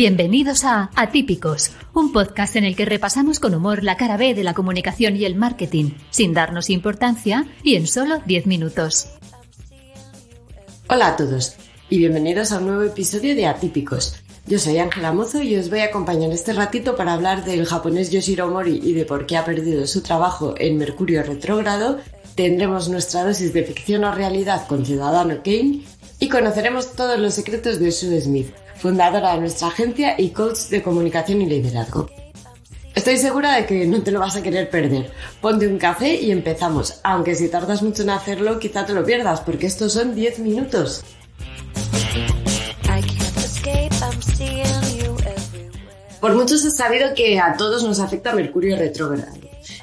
Bienvenidos a Atípicos, un podcast en el que repasamos con humor la cara B de la comunicación y el marketing, sin darnos importancia y en solo 10 minutos. Hola a todos y bienvenidos a un nuevo episodio de Atípicos. Yo soy Ángela Mozo y os voy a acompañar este ratito para hablar del japonés Yoshiro Mori y de por qué ha perdido su trabajo en Mercurio retrógrado. Tendremos nuestra dosis de ficción o realidad con Ciudadano Kane y conoceremos todos los secretos de Sue Smith, fundadora de nuestra agencia y coach de comunicación y liderazgo. Estoy segura de que no te lo vas a querer perder. Ponte un café y empezamos, aunque si tardas mucho en hacerlo quizá te lo pierdas, porque estos son 10 minutos. Por muchos has sabido que a todos nos afecta Mercurio retrógrado.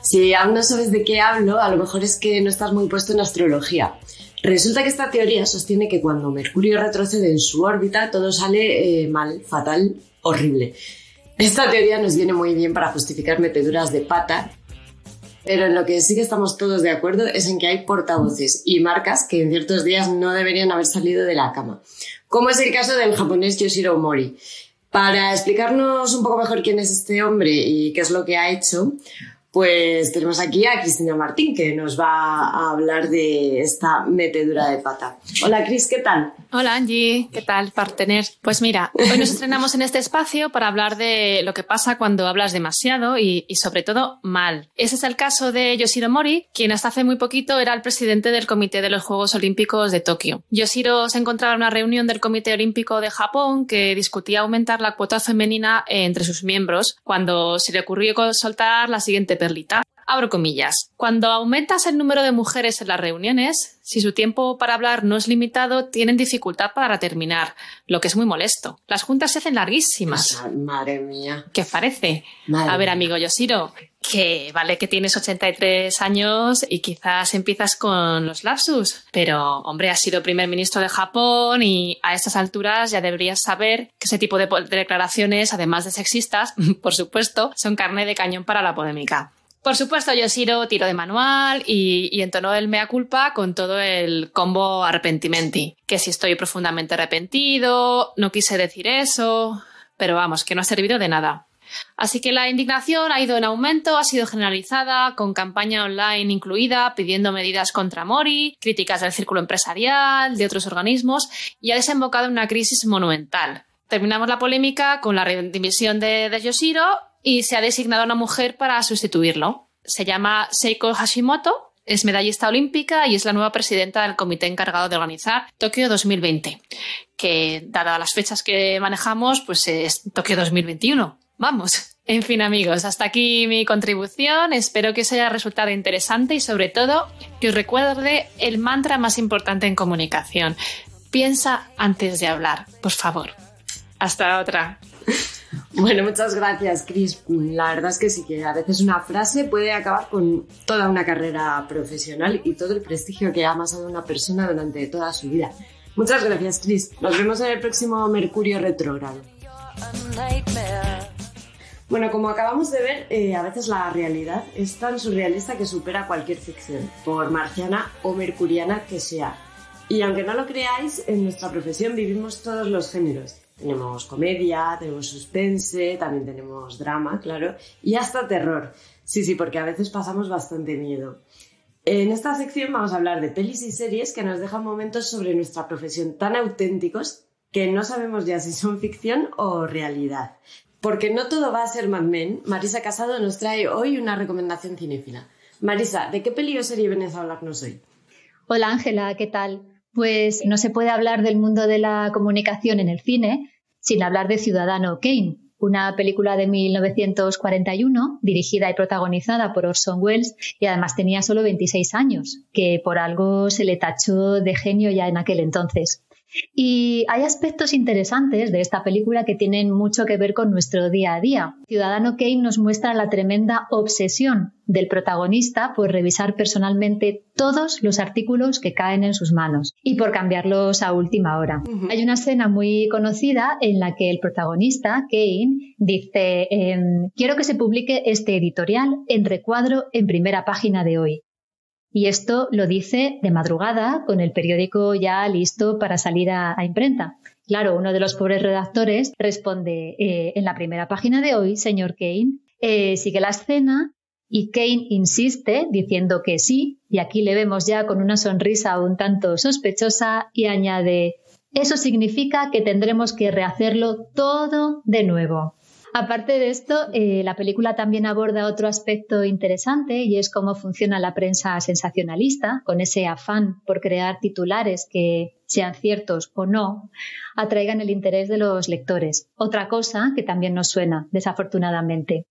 Si aún no sabes de qué hablo, a lo mejor es que no estás muy puesto en astrología. Resulta que esta teoría sostiene que cuando Mercurio retrocede en su órbita todo sale eh, mal, fatal, horrible. Esta teoría nos viene muy bien para justificar meteduras de pata, pero en lo que sí que estamos todos de acuerdo es en que hay portavoces y marcas que en ciertos días no deberían haber salido de la cama, como es el caso del japonés Yoshiro Mori. Para explicarnos un poco mejor quién es este hombre y qué es lo que ha hecho, pues tenemos aquí a Cristina Martín, que nos va a hablar de esta metedura de pata. Hola Cris, ¿qué tal? Hola Angie, ¿qué tal, partner? Pues mira, hoy nos estrenamos en este espacio para hablar de lo que pasa cuando hablas demasiado y, sobre todo mal. Ese es el caso de Yoshiro Mori, quien hasta hace muy poquito era el presidente del Comité de los Juegos Olímpicos de Tokio. Yoshiro se encontraba en una reunión del Comité Olímpico de Japón que discutía aumentar la cuota femenina entre sus miembros cuando se le ocurrió soltar la siguiente Abro comillas. Cuando aumentas el número de mujeres en las reuniones, si su tiempo para hablar no es limitado, tienen dificultad para terminar, lo que es muy molesto. Las juntas se hacen larguísimas. Madre mía. ¿Qué parece? a ver, amigo Yoshiro, que vale que tienes 83 años y quizás empiezas con los lapsus, pero hombre, has sido primer ministro de Japón y a estas alturas ya deberías saber que ese tipo de declaraciones, además de sexistas, por supuesto, son carne de cañón para la polémica. Por supuesto, Yoshiro tiro de manual y, entonó el mea culpa con todo el combo arrepentimenti. Que si estoy profundamente arrepentido, no quise decir eso, pero vamos, que no ha servido de nada. Así que la indignación ha ido en aumento, ha sido generalizada, con campaña online incluida, pidiendo medidas contra Mori, críticas del círculo empresarial, de otros organismos, y ha desembocado en una crisis monumental. Terminamos la polémica con la dimisión de, de Yoshiro y se ha designado a una mujer para sustituirlo. Se llama Seiko Hashimoto, es medallista olímpica y es la nueva presidenta del comité encargado de organizar Tokio 2020, que dadas las fechas que manejamos, pues es Tokio 2021. Vamos. En fin, amigos, hasta aquí mi contribución. Espero que os haya resultado interesante y sobre todo que os recuerde el mantra más importante en comunicación. Piensa antes de hablar, por favor. Hasta otra. Bueno, muchas gracias, Chris. La verdad es que sí que a veces una frase puede acabar con toda una carrera profesional y todo el prestigio que ha amasado una persona durante toda su vida. Muchas gracias, Chris. Nos vemos en el próximo Mercurio retrógrado. Bueno, como acabamos de ver, eh, a veces la realidad es tan surrealista que supera cualquier ficción, por marciana o mercuriana que sea. Y aunque no lo creáis, en nuestra profesión vivimos todos los géneros tenemos comedia, tenemos suspense, también tenemos drama, claro, y hasta terror. Sí, sí, porque a veces pasamos bastante miedo. En esta sección vamos a hablar de pelis y series que nos dejan momentos sobre nuestra profesión tan auténticos que no sabemos ya si son ficción o realidad. Porque no todo va a ser Mad Men, Marisa Casado nos trae hoy una recomendación cinéfila. Marisa, ¿de qué peli o serie vienes a hablarnos hoy? Hola Ángela, ¿qué tal? Pues no se puede hablar del mundo de la comunicación en el cine sin hablar de Ciudadano Kane, una película de 1941 dirigida y protagonizada por Orson Welles y además tenía solo 26 años, que por algo se le tachó de genio ya en aquel entonces. Y hay aspectos interesantes de esta película que tienen mucho que ver con nuestro día a día. Ciudadano Kane nos muestra la tremenda obsesión del protagonista por revisar personalmente todos los artículos que caen en sus manos y por cambiarlos a última hora. Hay una escena muy conocida en la que el protagonista, Kane, dice, em, quiero que se publique este editorial en recuadro en primera página de hoy. Y esto lo dice de madrugada, con el periódico ya listo para salir a, imprenta. Claro, uno de los pobres redactores responde, eh, en la primera página de hoy, señor Kane, eh, sigue la escena y Kane insiste diciendo que sí, y aquí le vemos ya con una sonrisa un tanto sospechosa y añade, eso significa que tendremos que rehacerlo todo de nuevo. Aparte de esto, eh, la película también aborda otro aspecto interesante y es cómo funciona la prensa sensacionalista, con ese afán por crear titulares que, sean ciertos o no, atraigan el interés de los lectores. Otra cosa que también nos suena, desafortunadamente.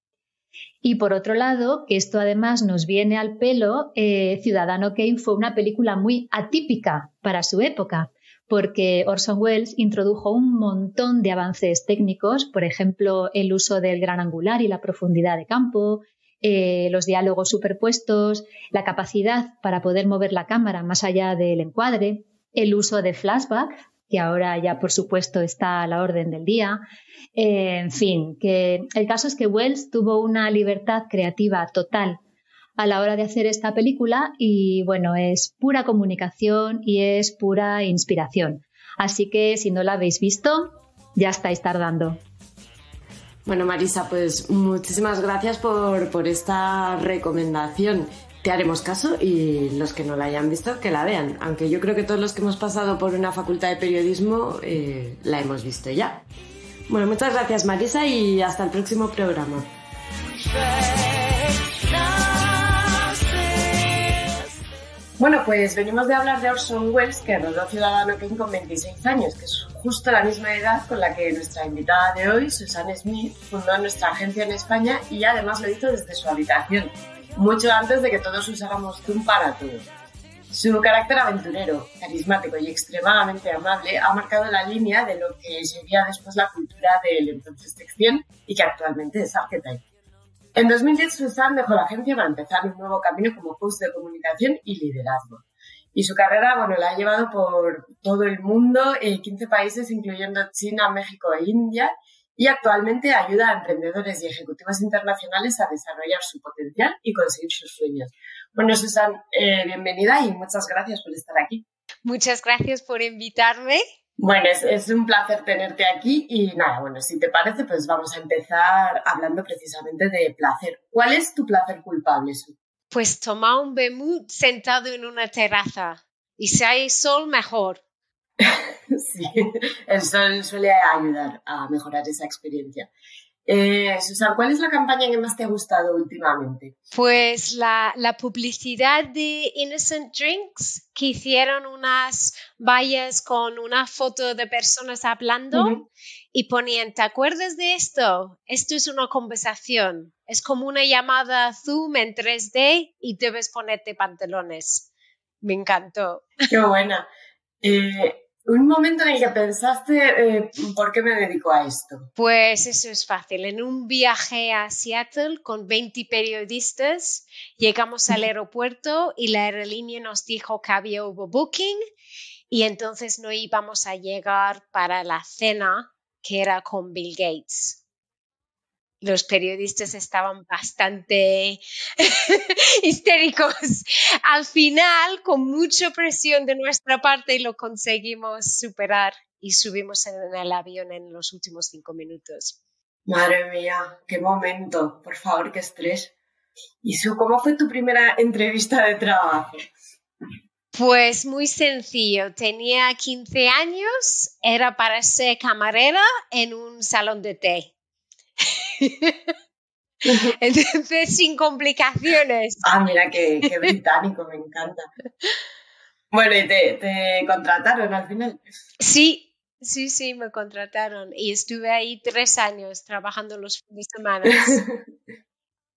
Y por otro lado, que esto además nos viene al pelo, eh, Ciudadano Kane fue una película muy atípica para su época, porque Orson Welles introdujo un montón de avances técnicos, por ejemplo, el uso del gran angular y la profundidad de campo, eh, los diálogos superpuestos, la capacidad para poder mover la cámara más allá del encuadre, el uso de flashback, que ahora ya por supuesto está a la orden del día. Eh, en fin, que el caso es que Wells tuvo una libertad creativa total a la hora de hacer esta película y bueno, es pura comunicación y es pura inspiración. Así que si no la habéis visto, ya estáis tardando. Bueno, Marisa, pues muchísimas gracias por, por esta recomendación. Te haremos caso y los que no la hayan visto, que la vean. Aunque yo creo que todos los que hemos pasado por una facultad de periodismo eh, la hemos visto ya. Bueno, muchas gracias Marisa y hasta el próximo programa. Bueno, pues venimos de hablar de Orson Welles, que rodó Ciudadano Kane con 26 años, que es justo la misma edad con la que nuestra invitada de hoy, Susan Smith, fundó nuestra agencia en España y además lo hizo desde su habitación, mucho antes de que todos usáramos Zoom para todo. Su carácter aventurero, carismático y extremadamente amable ha marcado la línea de lo que sería después la cultura del entonces Textien y que actualmente es Archetype. En 2010, Susan dejó la agencia para empezar un nuevo camino como coach de comunicación y liderazgo. Y su carrera, bueno, la ha llevado por todo el mundo, en 15 países, incluyendo China, México e India, y actualmente ayuda a emprendedores y ejecutivos internacionales a desarrollar su potencial y conseguir sus sueños. Bueno, Susan, eh, bienvenida y muchas gracias por estar aquí. Muchas gracias por invitarme. Bueno, es, un placer tenerte aquí y nada, bueno, si te parece, pues vamos a empezar hablando precisamente de placer. ¿Cuál es tu placer culpable, Pues tomar un vermut sentado en una terraza y si hay sol, mejor. sí, el sol suele ayudar a mejorar esa experiencia. Eh, Susan, ¿cuál es la campaña que más te ha gustado últimamente? Pues la, publicidad de Innocent Drinks, que hicieron unas vallas con una foto de personas hablando y ponían, ¿te acuerdas de esto? Esto es una conversación. Es como una llamada Zoom en 3D y debes ponerte pantalones. Me encantó. Qué buena. Eh, un momento en el que pensaste, eh, ¿por qué me dedico a esto? Pues eso es fácil. En un viaje a Seattle con 20 periodistas, llegamos al aeropuerto y la aerolínea nos dijo que había overbooking y entonces no íbamos a llegar para la cena que era con Bill Gates los periodistas estaban bastante histéricos. Al final, con mucha presión de nuestra parte, lo conseguimos superar y subimos en el avión en los últimos cinco minutos. Madre mía, qué momento. Por favor, qué estrés. ¿Y cómo fue tu primera entrevista de trabajo? Pues muy sencillo. Tenía 15 años, era para ser camarera en un salón de té Entonces, sin complicaciones. Ah, mira, qué, británico, me encanta. Bueno, ¿y te, contrataron al final? Sí, sí, sí, me contrataron. Y estuve ahí tres años trabajando los fines de semana.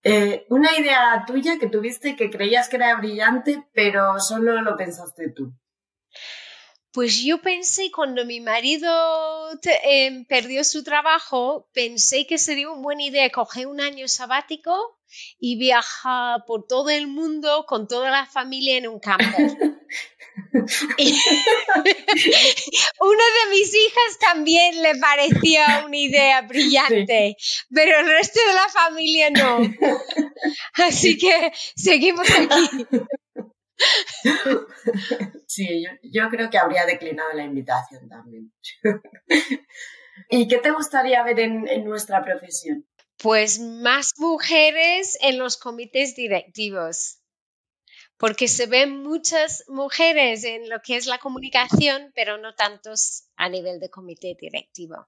Eh, una idea tuya que tuviste que creías que era brillante, pero solo lo pensaste tú. Pues yo pensé cuando mi marido em, perdió su trabajo, pensé que sería una buena idea coger un año sabático y viajar por todo el mundo con toda la familia en un campo. una de mis hijas también le parecía una idea brillante, pero el resto de la familia no. Así que seguimos aquí. Sí, yo, creo que habría declinado la invitación también. ¿Y qué te gustaría ver en, nuestra profesión? Pues más mujeres en los comités directivos, porque se ven muchas mujeres en lo que es la comunicación, pero no tantos a nivel de comité directivo.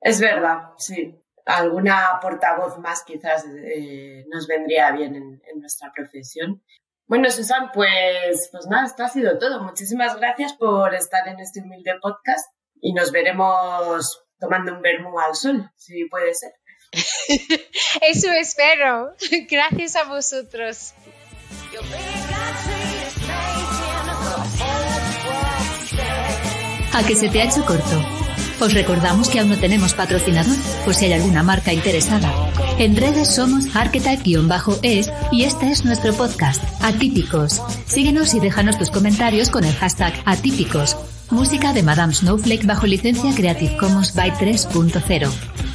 Es verdad, sí. Alguna portavoz más quizás eh, nos vendría bien en nuestra profesión. Bueno, Susan, pues, pues nada, esto ha sido todo. Muchísimas gracias por estar en este humilde podcast y nos veremos tomando un vermú al sol, si puede ser. Eso espero. Gracias a vosotros. A que se te ha hecho corto. Os recordamos que aún no tenemos patrocinador, por si hay alguna marca interesada. En redes somos archetype-es y este es nuestro podcast, Atípicos. Síguenos y déjanos tus comentarios con el hashtag Atípicos. Música de Madame Snowflake bajo licencia Creative Commons by 3.0.